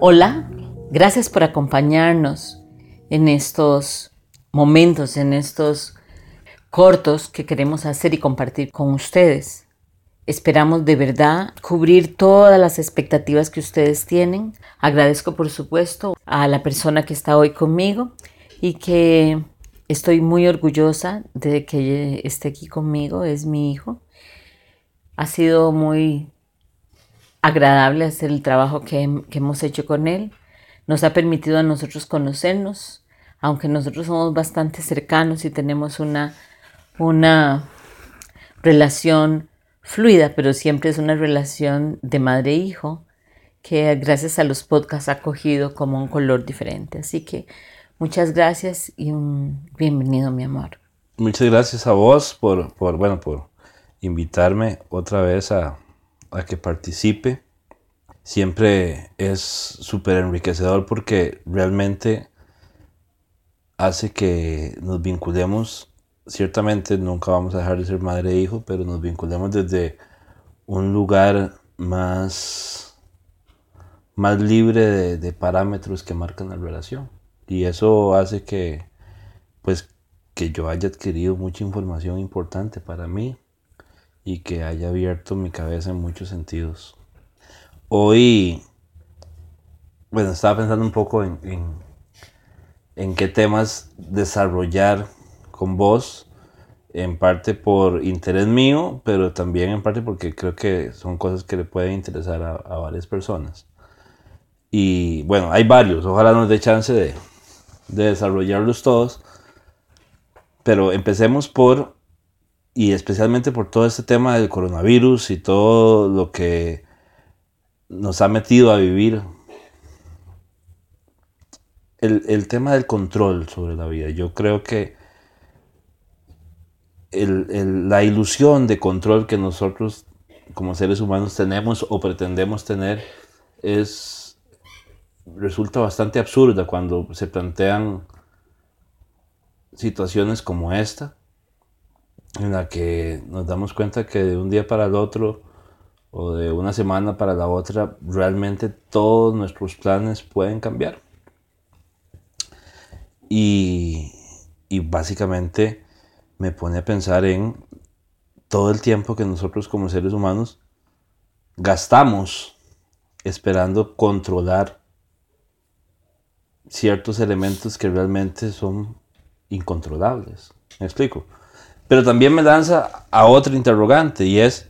Hola, gracias por acompañarnos en estos momentos, en estos cortos que queremos hacer y compartir con ustedes. Esperamos de verdad cubrir todas las expectativas que ustedes tienen. Agradezco por supuesto a la persona que está hoy conmigo y que estoy muy orgullosa de que esté aquí conmigo, es mi hijo. Ha sido muy agradable hacer el trabajo que, hemos hecho con él. Nos ha permitido a nosotros conocernos, aunque nosotros somos bastante cercanos y tenemos una, una relación fluida, pero siempre es una relación de madre-hijo que gracias a los podcasts ha cogido como un color diferente. Así que muchas gracias y un bienvenido, mi amor. Muchas gracias a vos por, por bueno, por invitarme otra vez a, a que participe. Siempre es súper enriquecedor porque realmente hace que nos vinculemos. Ciertamente nunca vamos a dejar de ser madre e hijo, pero nos vinculemos desde un lugar más, más libre de, de parámetros que marcan la relación. Y eso hace que, pues, que yo haya adquirido mucha información importante para mí y que haya abierto mi cabeza en muchos sentidos. Hoy, bueno, estaba pensando un poco en, en, qué temas desarrollar con vos, en parte por interés mío, pero también en parte porque creo que son cosas que le pueden interesar a, varias personas. Y bueno, hay varios, ojalá nos dé chance de, de desarrollarlos todos, pero empecemos por y especialmente por todo este tema del coronavirus y todo lo que nos ha metido a vivir el, tema del control sobre la vida. Yo creo que la ilusión de control que nosotros como seres humanos tenemos o pretendemos tener es resulta bastante absurda cuando se plantean situaciones como esta en la que nos damos cuenta que de un día para el otro o de una semana para la otra, realmente todos nuestros planes pueden cambiar. Y, y básicamente me pone a pensar en todo el tiempo que nosotros como seres humanos gastamos esperando controlar ciertos elementos que realmente son incontrolables. ¿Me explico? Pero también me lanza a otra interrogante y es,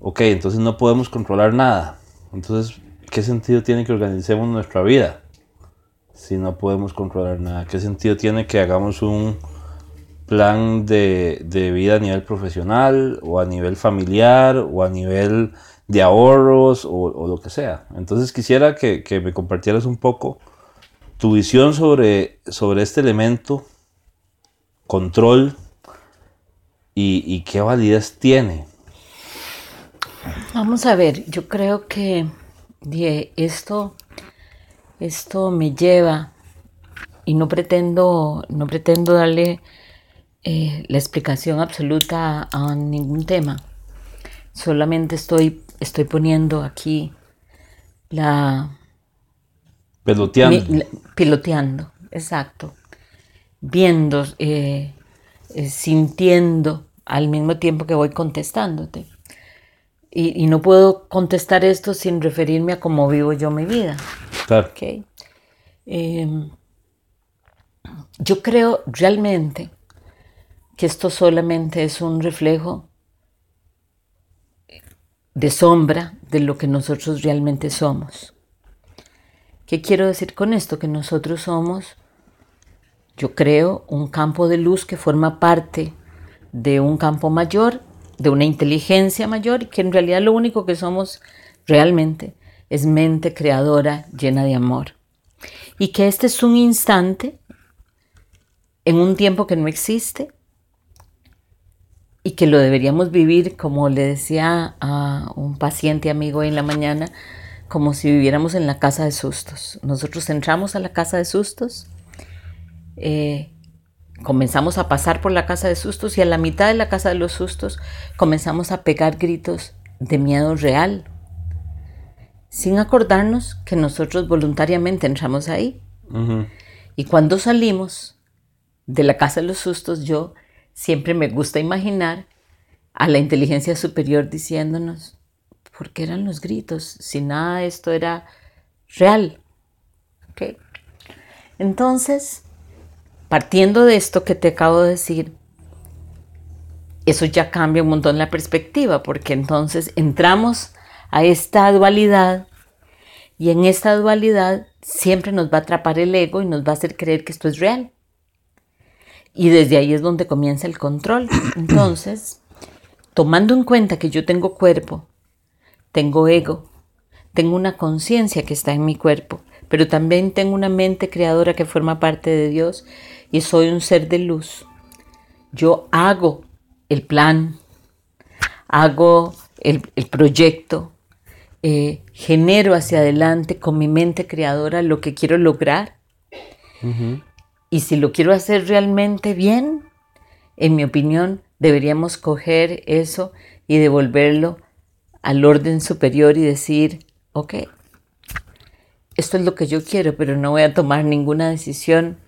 ok, entonces no podemos controlar nada. Entonces, ¿qué sentido tiene que organicemos nuestra vida si no podemos controlar nada? ¿Qué sentido tiene que hagamos un plan de, vida a nivel profesional o a nivel familiar o a nivel de ahorros o, lo que sea? Entonces quisiera que, me compartieras un poco tu visión sobre, sobre este elemento, control y, qué validez tiene. Vamos a ver, yo creo que esto, esto me lleva y no pretendo, no pretendo darle eh, la explicación absoluta a, ningún tema. Solamente estoy, estoy poniendo aquí la... Piloteando. piloteando, exacto. Viendo, eh, eh, sintiendo al mismo tiempo que voy contestándote. Y, no puedo contestar esto sin referirme a cómo vivo yo mi vida. Claro. Em, yo creo realmente que esto solamente es un reflejo de sombra de lo que nosotros realmente somos. ¿Qué quiero decir con esto? Que nosotros somos, yo creo, un campo de luz que forma parte de un campo mayor, de una inteligencia mayor, que en realidad lo único que somos realmente es mente creadora llena de amor. Y que este es un instante en un tiempo que no existe y que lo deberíamos vivir, como le decía a un paciente amigo en la mañana, como si viviéramos en la casa de sustos. Nosotros entramos a la casa de sustos eh, comenzamos a pasar por la casa de sustos y a la mitad de la casa de los sustos comenzamos a pegar gritos de miedo real. sin acordarnos que nosotros voluntariamente entramos ahí. Y cuando salimos de la casa de los sustos, yo siempre me gusta imaginar a la inteligencia superior diciéndonos, ¿por qué eran los gritos? Si nada de esto era real. Entonces, partiendo de esto que te acabo de decir, eso ya cambia un montón la perspectiva, porque entonces entramos a esta dualidad y en esta dualidad siempre nos va a atrapar el ego y nos va a hacer creer que esto es real. Y desde ahí es donde comienza el control. Entonces, tomando en cuenta que yo tengo cuerpo, tengo ego, tengo una conciencia que está en mi cuerpo, pero también tengo una mente creadora que forma parte de Dios y soy un ser de luz. Yo hago el plan, hago el, proyecto, eh, genero hacia adelante con mi mente creadora lo que quiero lograr. Y si lo quiero hacer realmente bien, en mi opinión, deberíamos coger eso y devolverlo al orden superior y decir, ok, esto es lo que yo quiero, pero no voy a tomar ninguna decisión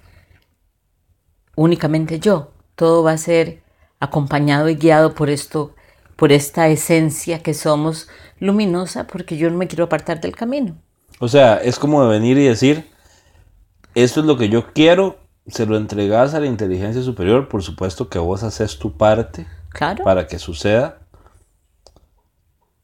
únicamente yo. Todo va a ser acompañado y guiado por esto, por esta esencia que somos luminosa, porque yo no me quiero apartar del camino. O sea, es como de venir y decir, esto es lo que yo quiero, se lo entregas a la inteligencia superior, por supuesto que vos haces tu parte para que suceda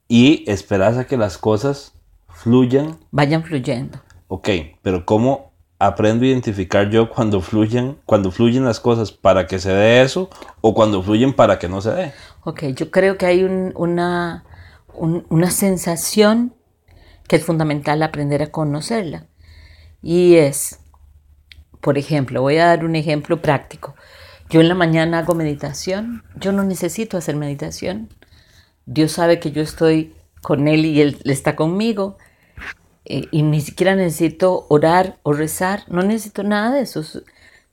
y esperas a que las cosas fluyan. Vayan fluyendo. Ok, pero ¿cómo aprendo a identificar yo cuando fluyen, cuando fluyen las cosas para que se dé eso o cuando fluyen para que no se dé. Ok, yo creo que hay una, una sensación que es fundamental aprender a conocerla. Y es, por ejemplo, voy a dar un ejemplo práctico. Yo en la mañana hago meditación, yo no necesito hacer meditación. Dios sabe que yo estoy con Él y Él está conmigo. Eh, y ni siquiera necesito orar o rezar, no necesito nada de eso.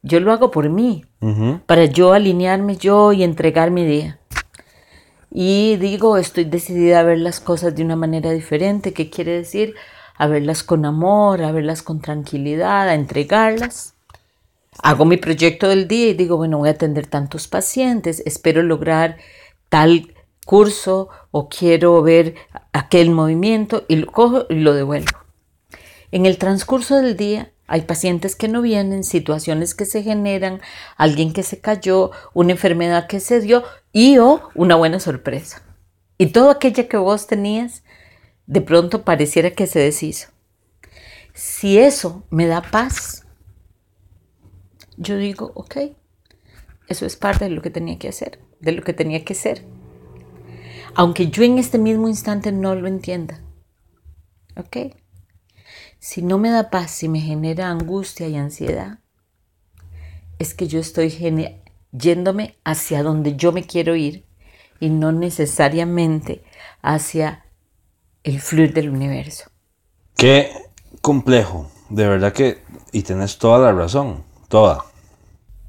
Yo lo hago por mí, para yo alinearme yo y entregar mi día. Y digo, estoy decidida a ver las cosas de una manera diferente. ¿Qué quiere decir? A verlas con amor, a verlas con tranquilidad, a entregarlas. Hago mi proyecto del día y digo, bueno, voy a atender tantos pacientes, espero lograr tal curso o quiero ver aquel movimiento y lo cojo y lo devuelvo. En el transcurso del día hay pacientes que no vienen, situaciones que se generan, alguien que se cayó, una enfermedad que se dio y o una buena sorpresa. Y todo aquello que vos tenías de pronto pareciera que se deshizo. Si eso me da paz, yo digo, ok, eso es parte de lo que tenía que hacer, de lo que tenía que ser. Aunque yo en este mismo instante no lo entienda. ¿Ok? Si no me da paz, si me genera angustia y ansiedad, es que yo estoy yéndome hacia donde yo me quiero ir y no necesariamente hacia el fluir del universo. Qué complejo, de verdad que, y tenés toda la razón, toda.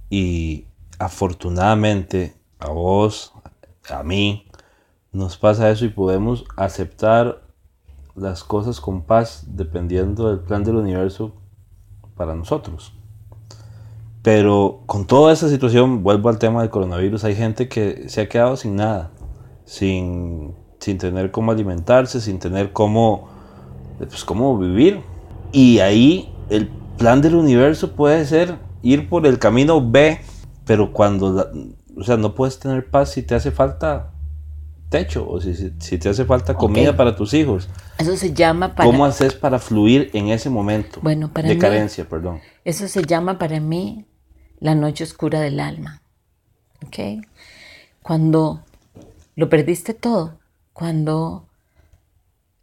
Y afortunadamente a vos, a mí, nos pasa eso y podemos aceptar las cosas con paz dependiendo del plan del universo para nosotros. Pero con toda esta situación, vuelvo al tema del coronavirus, hay gente que se ha quedado sin nada, sin, sin tener cómo alimentarse, sin tener cómo, pues, cómo vivir. Y ahí el plan del universo puede ser ir por el camino B, pero cuando, o sea, no puedes tener paz si te hace falta techo o si, si te hace falta comida para tus hijos. Eso se llama para... ¿Cómo haces para fluir en ese momento bueno, para de carencia? Perdón. Eso se llama para mí la noche oscura del alma. ¿Ok? Cuando lo perdiste todo, cuando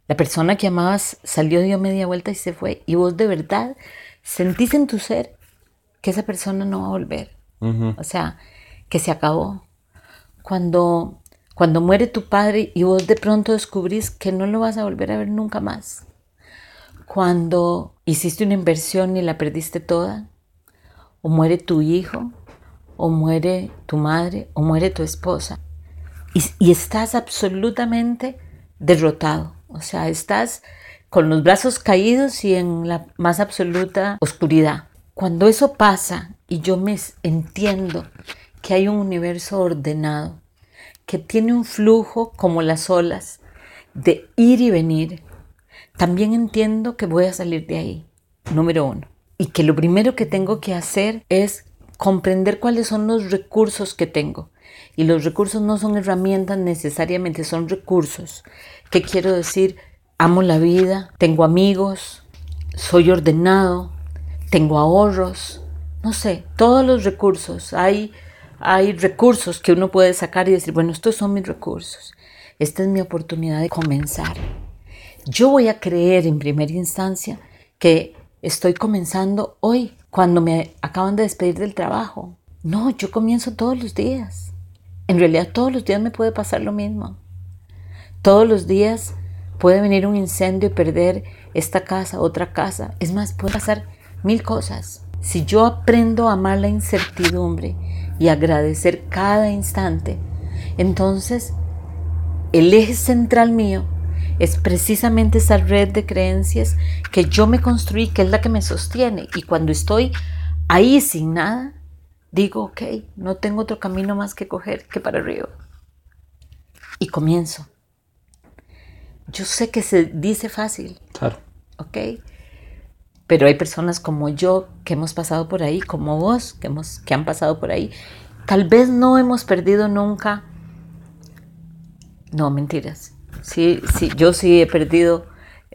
la persona que amabas salió, dio media vuelta y se fue, y vos de verdad sentís en tu ser que esa persona no va a volver. O sea, que se acabó. Cuando cuando muere tu padre y vos de pronto descubrís que no lo vas a volver a ver nunca más. Cuando hiciste una inversión y la perdiste toda. O muere tu hijo, o muere tu madre, o muere tu esposa. Y, y estás absolutamente derrotado. O sea, estás con los brazos caídos y en la más absoluta oscuridad. Cuando eso pasa y yo me entiendo que hay un universo ordenado, que tiene un flujo como las olas de ir y venir, también entiendo que voy a salir de ahí, número uno. Y que lo primero que tengo que hacer es comprender cuáles son los recursos que tengo. Y los recursos no son herramientas necesariamente, son recursos. ¿Qué quiero decir? Amo la vida, tengo amigos, soy ordenado, tengo ahorros, no sé, todos los recursos. Hay, hay recursos que uno puede sacar y decir, bueno, estos son mis recursos. Esta es mi oportunidad de comenzar. Yo voy a creer en primera instancia que estoy comenzando hoy, cuando me acaban de despedir del trabajo. No, yo comienzo todos los días. En realidad todos los días me puede pasar lo mismo. Todos los días puede venir un incendio y perder esta casa, otra casa. Es más, puede pasar mil cosas. Si yo aprendo a amar la incertidumbre y agradecer cada instante, entonces el eje central mío es precisamente esa red de creencias que yo me construí, que es la que me sostiene. Y cuando estoy ahí sin nada, digo, ok, no tengo otro camino más que coger que para arriba. Y comienzo. Yo sé que se dice fácil. Claro. ¿Ok? Pero hay personas como yo que hemos pasado por ahí, como vos, que, hemos, que han pasado por ahí. Tal vez no hemos perdido nunca. No, mentiras. Sí, sí, yo sí he perdido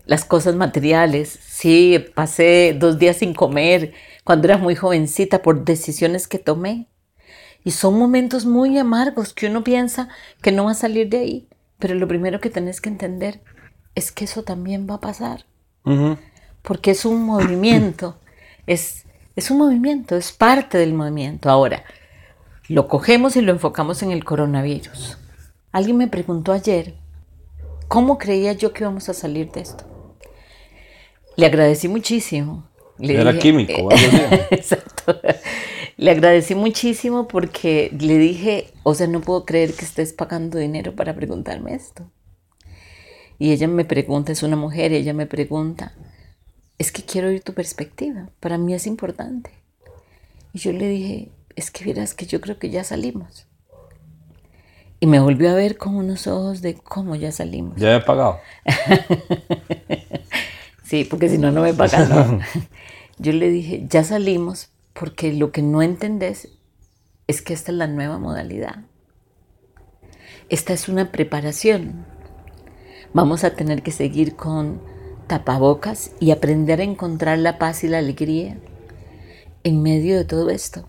las cosas materiales. Sí, pasé dos días sin comer cuando era muy jovencita por decisiones que tomé. Y son momentos muy amargos que uno piensa que no va a salir de ahí. Pero lo primero que tenés que entender es que eso también va a pasar. Porque es un movimiento. Es, es un movimiento, es parte del movimiento. Ahora, lo cogemos y lo enfocamos en el coronavirus. Alguien me preguntó ayer, ¿cómo creía yo que íbamos a salir de esto? Le agradecí muchísimo. Le Era químico. Exacto. Le agradecí muchísimo porque le dije, o sea, no puedo creer que estés pagando dinero para preguntarme esto. Y ella me pregunta, es una mujer, y ella me pregunta, es que quiero oír tu perspectiva, para mí es importante. Y yo le dije, es que verás que yo creo que ya salimos. Y me volvió a ver con unos ojos de cómo ya salimos. Ya he pagado. sí, porque si no, no me pagan. Yo le dije, ya salimos, porque lo que no entendés es que esta es la nueva modalidad. Esta es una preparación. Vamos a tener que seguir con tapabocas y aprender a encontrar la paz y la alegría en medio de todo esto.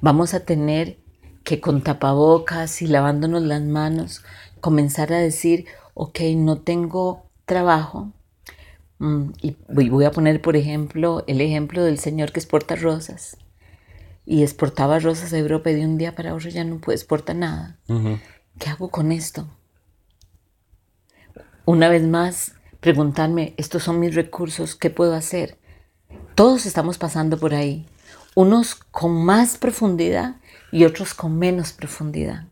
Vamos a tener que con tapabocas y lavándonos las manos comenzar a decir, ok, no tengo trabajo, Mm, y voy a poner, por ejemplo, el ejemplo del señor que exporta rosas. Y exportaba rosas a Europa y de un día para otro ya no puede exportar nada. ¿Qué hago con esto? Una vez más, preguntarme, estos son mis recursos, ¿qué puedo hacer? Todos estamos pasando por ahí, unos con más profundidad y otros con menos profundidad.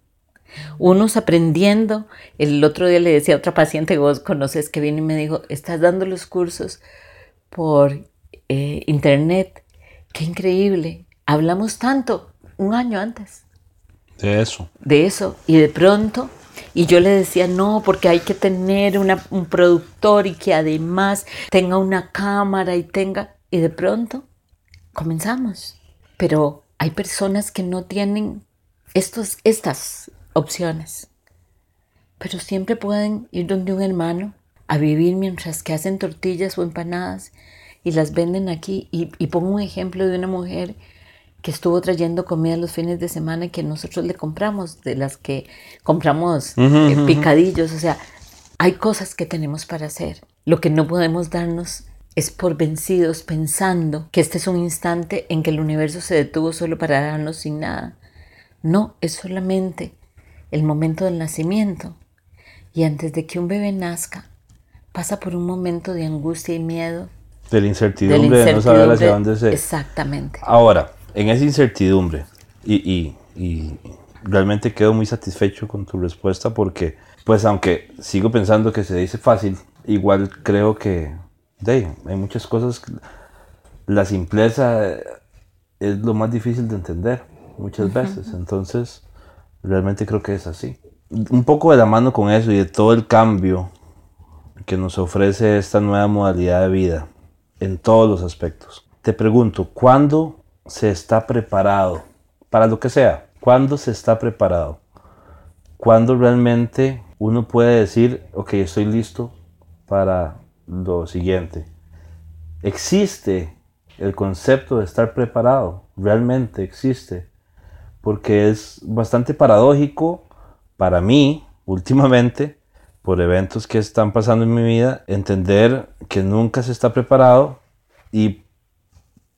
Unos aprendiendo. El otro día le decía a otra paciente que vos conoces que vino y me dijo, estás dando los cursos por eh, internet. Qué increíble. Hablamos tanto un año antes. De eso. De eso. Y de pronto, y yo le decía, no, porque hay que tener un productor y que además tenga una cámara y tenga... Y de pronto comenzamos. Pero hay personas que no tienen estos, estas opciones. Pero siempre pueden ir donde un hermano a vivir mientras que hacen tortillas o empanadas y las venden aquí. Y, pongo un ejemplo de una mujer que estuvo trayendo comida los fines de semana y que nosotros le compramos, de las que compramos eh, picadillos. O sea, hay cosas que tenemos para hacer. Lo que no podemos darnos es por vencidos pensando que este es un instante en que el universo se detuvo solo para darnos sin nada. No, es solamente el momento del nacimiento. Y antes de que un bebé nazca, pasa por un momento de angustia y miedo. De la incertidumbre, de, no saber hacia dónde se... Exactamente. Ahora, en esa incertidumbre, y, y, realmente quedo muy satisfecho con tu respuesta porque, pues aunque sigo pensando que se dice fácil, igual creo que de, hay muchas cosas, la simpleza es lo más difícil de entender muchas veces, entonces realmente creo que es así. Un poco de la mano con eso y de todo el cambio que nos ofrece esta nueva modalidad de vida en todos los aspectos. Te pregunto, ¿cuándo se está preparado para lo que sea? ¿Cuándo se está preparado? ¿Cuándo realmente uno puede decir, ok, estoy listo para lo siguiente? Existe el concepto de estar preparado, realmente existe, porque es bastante paradójico para mí últimamente, por eventos que están pasando en mi vida, entender que nunca se está preparado y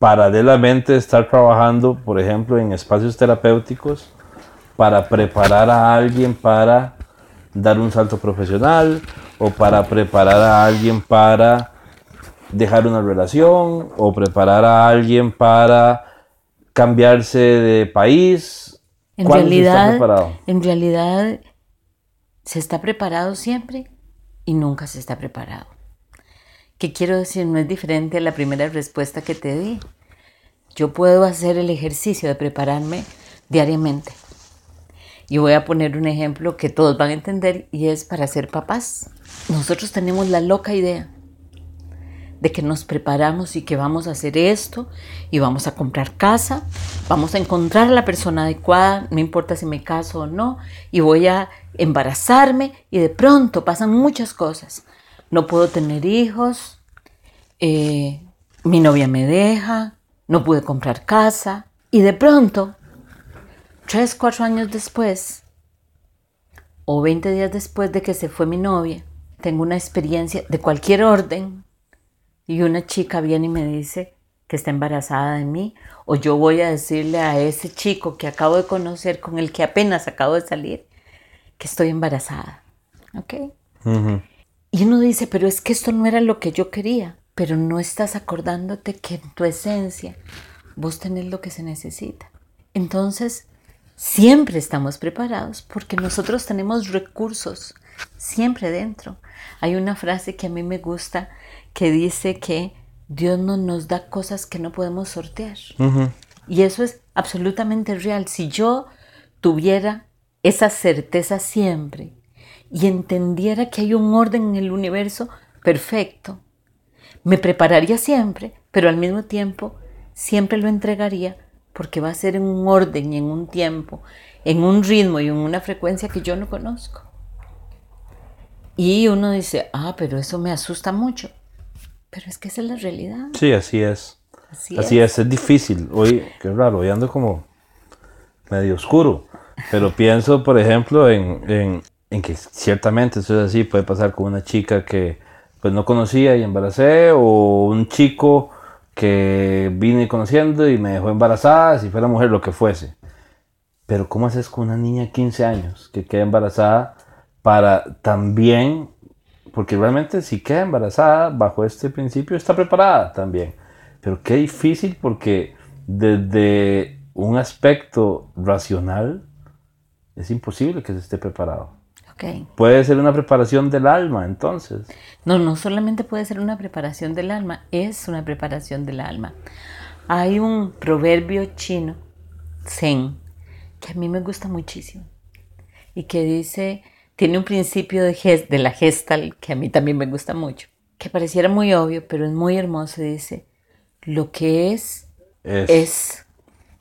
paralelamente estar trabajando, por ejemplo, en espacios terapéuticos para preparar a alguien para dar un salto profesional o para preparar a alguien para dejar una relación o preparar a alguien para cambiarse de país. En realidad, en realidad se está preparado siempre y nunca se está preparado. ¿Qué quiero decir? No es diferente a la primera respuesta que te di. Yo puedo hacer el ejercicio de prepararme diariamente. Y voy a poner un ejemplo que todos van a entender y es para ser papás. Nosotros tenemos la loca idea de que nos preparamos y que vamos a hacer esto y vamos a comprar casa, vamos a encontrar a la persona adecuada, no importa si me caso o no, y voy a embarazarme y de pronto pasan muchas cosas no puedo tener hijos, eh, mi novia me deja, no pude comprar casa y de pronto, tres, cuatro años después, o 20 días después de que se fue mi novia, tengo una experiencia de cualquier orden y una chica viene y me dice que está embarazada de mí o yo voy a decirle a ese chico que acabo de conocer, con el que apenas acabo de salir, que estoy embarazada. ¿Ok? Y uno dice, pero es que esto no era lo que yo quería, pero no estás acordándote que en tu esencia vos tenés lo que se necesita. Entonces, siempre estamos preparados porque nosotros tenemos recursos siempre dentro. Hay una frase que a mí me gusta que dice que Dios no nos da cosas que no podemos sortear. Y eso es absolutamente real. Si yo tuviera esa certeza siempre y entendiera que hay un orden en el universo perfecto, me prepararía siempre, pero al mismo tiempo siempre lo entregaría porque va a ser en un orden y en un tiempo, en un ritmo y en una frecuencia que yo no conozco. Y uno dice, ah, pero eso me asusta mucho. Pero es que esa es la realidad. Sí, así es. Así, es. es. difícil. Hoy, qué raro, hoy ando como medio oscuro. Pero pienso, por ejemplo, en, en que ciertamente eso es así, puede pasar con una chica que pues no conocía y embaracé, o un chico que vine conociendo y me dejó embarazada, si fuera mujer, lo que fuese. Pero ¿cómo haces con una niña de 15 años que queda embarazada para también, porque realmente si queda embarazada bajo este principio está preparada también, pero qué difícil porque desde un aspecto racional es imposible que se esté preparado. Puede ser una preparación del alma, entonces. No, no solamente puede ser una preparación del alma, es una preparación del alma. Hay un proverbio chino, Zen, que a mí me gusta muchísimo y que dice, tiene un principio de, de la gestal que a mí también me gusta mucho, que pareciera muy obvio, pero es muy hermoso. Dice, lo que es, es,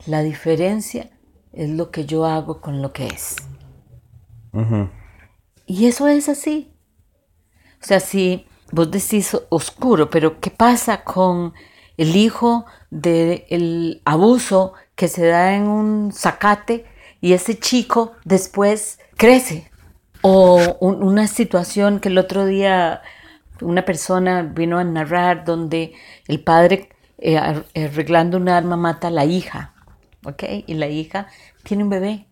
la diferencia es lo que yo hago con lo que es. Y eso es así. O sea, si vos decís oscuro, pero ¿qué pasa con el hijo del abuso que se da en un zacate y ese chico después crece? O una situación que el otro día una persona vino a narrar donde el padre eh, arreglando un arma mata a la hija, ¿ok? Y la hija tiene un bebé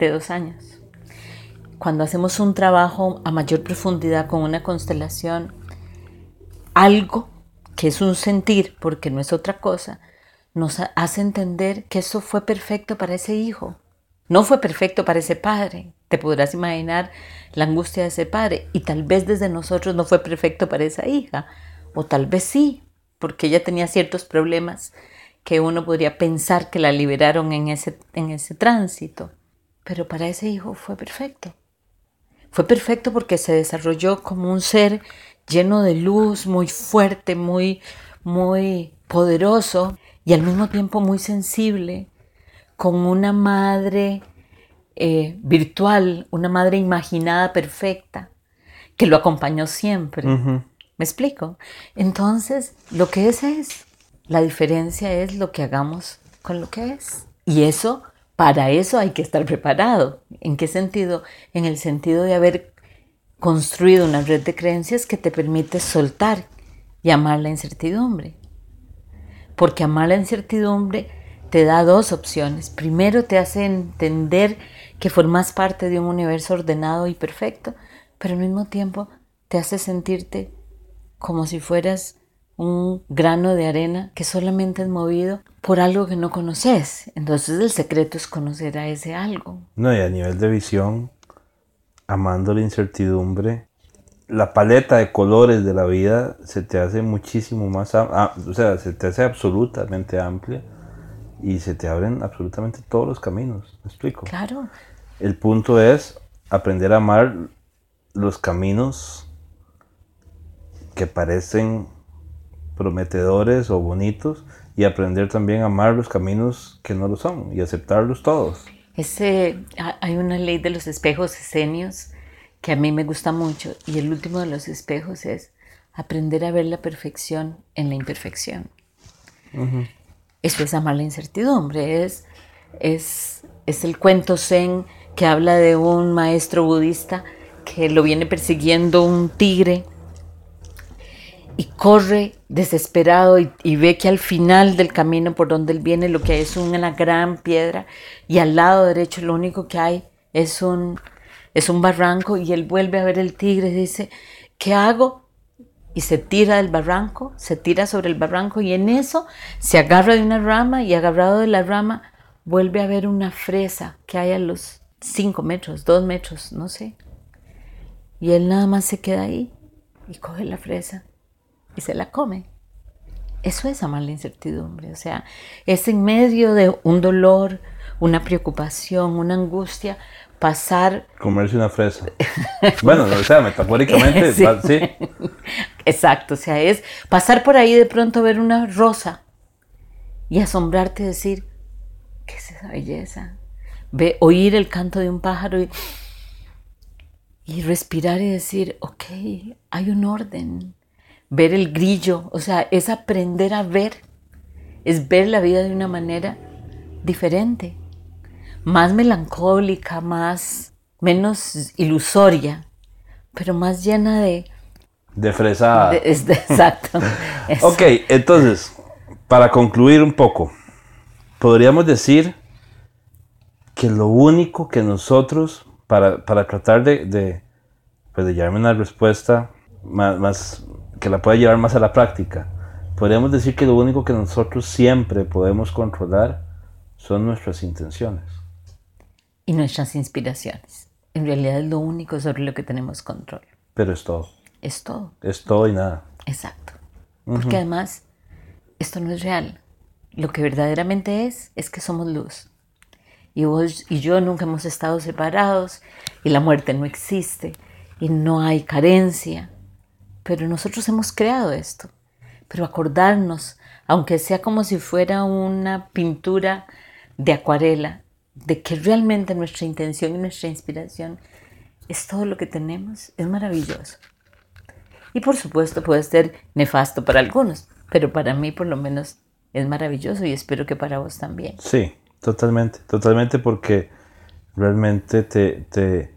de dos años cuando hacemos un trabajo a mayor profundidad con una constelación, algo que es un sentir, porque no es otra cosa, nos hace entender que eso fue perfecto para ese hijo. No fue perfecto para ese padre, te podrás imaginar la angustia de ese padre. Y tal vez desde nosotros no fue perfecto para esa hija, o tal vez sí, porque ella tenía ciertos problemas que uno podría pensar que la liberaron en ese, en ese tránsito. Pero para ese hijo fue perfecto. Fue perfecto porque se desarrolló como un ser lleno de luz, muy fuerte, muy, muy poderoso y al mismo tiempo muy sensible, con una madre eh, virtual, una madre imaginada perfecta, que lo acompañó siempre. ¿Me explico? Entonces, lo que es es, la diferencia es lo que hagamos con lo que es. Y eso, para eso hay que estar preparado. ¿En qué sentido? En el sentido de haber construido una red de creencias que te permite soltar y amar la incertidumbre. Porque amar la incertidumbre te da dos opciones. Primero te hace entender que formas parte de un universo ordenado y perfecto, pero al mismo tiempo te hace sentirte como si fueras un grano de arena que solamente es movido por algo que no conoces. Entonces el secreto es conocer a ese algo. No, y a nivel de visión, amando la incertidumbre, la paleta de colores de la vida se te hace muchísimo más, o sea, se te hace absolutamente amplia y se te abren absolutamente todos los caminos. ¿Me explico? Claro. El punto es aprender a amar los caminos que parecen prometedores o bonitos y aprender también a amar los caminos que no lo son y aceptarlos todos. Ese, hay una ley de los espejos escenios que a mí me gusta mucho y el último de los espejos es aprender a ver la perfección en la imperfección. Eso es amar la incertidumbre, es, es, es el cuento zen que habla de un maestro budista que lo viene persiguiendo un tigre y corre desesperado y, ve que al final del camino por donde él viene lo que hay es una gran piedra y al lado derecho lo único que hay es un, es un barranco y él vuelve a ver el tigre y dice, ¿qué hago? Y se tira del barranco, se tira sobre el barranco y en eso se agarra de una rama y agarrado de la rama vuelve a ver una fresa que hay a los 5 metros, 2 metros, no sé. Y él nada más se queda ahí y coge la fresa y se la come. Eso es amar la incertidumbre, o sea, es en medio de un dolor, una preocupación, una angustia, pasar... Comerse una fresa. bueno, o sea, metafóricamente, sí. Exacto, o sea, es pasar por ahí de pronto ver una rosa y asombrarte y decir, ¿qué es esa belleza? Ve, oír el canto de un pájaro y, y respirar y decir, ok, hay un orden, ver el grillo, o sea, es aprender a ver, es ver la vida de una manera diferente, más melancólica, más, menos ilusoria, pero más llena de... De fresada. exacto. ok, entonces, para concluir un poco, podríamos decir que lo único que nosotros, para, tratar de, de, pues de llevarme una respuesta más, más, que la pueda llevar más a la práctica. Podríamos decir que lo único que nosotros siempre podemos controlar son nuestras intenciones. Y nuestras inspiraciones. En realidad es lo único sobre lo que tenemos control. Pero es todo. Es todo. Es todo y nada. Exacto. Porque además, esto no es real. Lo que verdaderamente es, es que somos luz. Y vos y yo nunca hemos estado separados y la muerte no existe y no hay carencia pero nosotros hemos creado esto. Pero acordarnos, aunque sea como si fuera una pintura de acuarela, de que realmente nuestra intención y nuestra inspiración es todo lo que tenemos, es maravilloso. Y por supuesto puede ser nefasto para algunos, pero para mí por lo menos es maravilloso y espero que para vos también. Sí, totalmente, totalmente porque realmente te,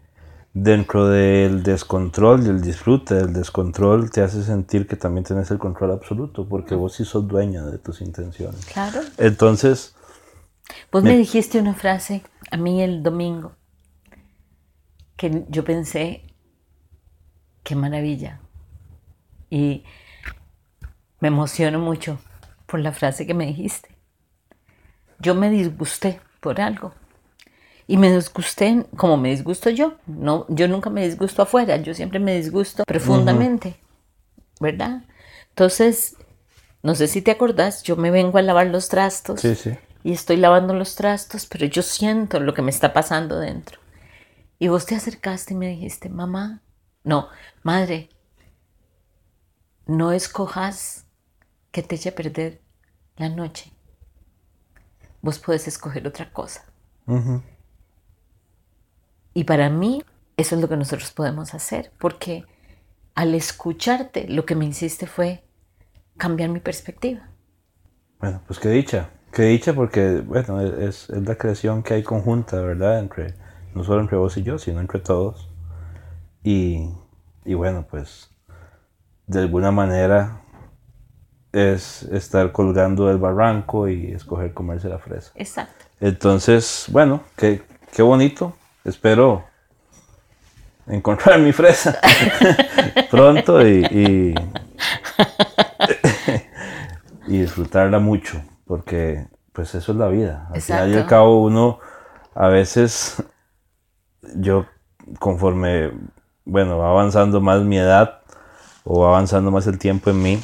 dentro del descontrol, del disfrute, del descontrol, te hace sentir que también tienes el control absoluto, porque vos sí sos dueña de tus intenciones. Claro. Entonces... Vos me, dijiste una frase a mí el domingo, que yo pensé, qué maravilla. Y me emociono mucho por la frase que me dijiste. Yo me disgusté por algo y me disgusté como me disgusto yo. No, yo nunca me disgusto afuera, yo siempre me disgusto profundamente, ¿verdad? Entonces, no sé si te acordás, yo me vengo a lavar los trastos Sí, sí. y estoy lavando los trastos, pero yo siento lo que me está pasando dentro. Y vos te acercaste y me dijiste, mamá, no, madre, no escojas que te eche a perder la noche. Vos puedes escoger otra cosa. Ujú. Y para mí, eso es lo que nosotros podemos hacer, porque al escucharte, lo que me hiciste fue cambiar mi perspectiva. Bueno, pues qué dicha. Qué dicha porque, bueno, es, es la creación que hay conjunta, ¿verdad? Entre, no solo entre vos y yo, sino entre todos. Y, y bueno, pues de alguna manera es estar colgando del barranco y escoger comerse la fresa. Exacto. Entonces, bueno, qué, qué bonito. Espero encontrar mi fresa pronto y, y, y disfrutarla mucho, porque pues eso es la vida. Al final y al Exacto. cabo uno a veces, yo conforme, bueno, va avanzando más mi edad o va avanzando más el tiempo en mí,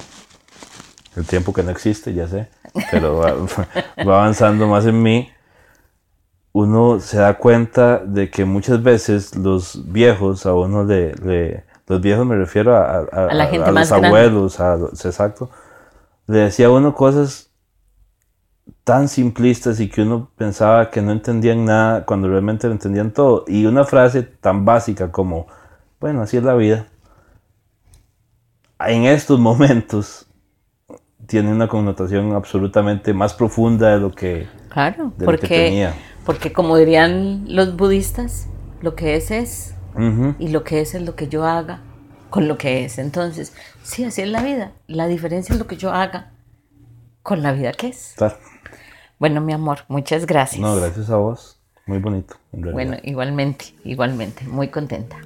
el tiempo que no existe, ya sé, pero va, va avanzando más en mí, uno se da cuenta de que muchas veces los viejos, a uno le, le- los viejos me refiero a, a- A la gente a más los grande. abuelos, a los- exacto, le decía a uno cosas tan simplistas y que uno pensaba que no entendían nada cuando realmente lo entendían todo. Y una frase tan básica como, bueno, así es la vida, en estos momentos tiene una connotación absolutamente más profunda de lo que... Claro, de lo que porque, tenía. Porque como dirían los budistas, lo que es es, y lo que es es lo que yo haga con lo que es. Entonces, sí, así es la vida. La diferencia es lo que yo haga con la vida que es. Claro. Bueno, mi amor, muchas gracias. No, gracias a vos. Muy bonito. en. Bueno, igualmente, igualmente, muy contenta.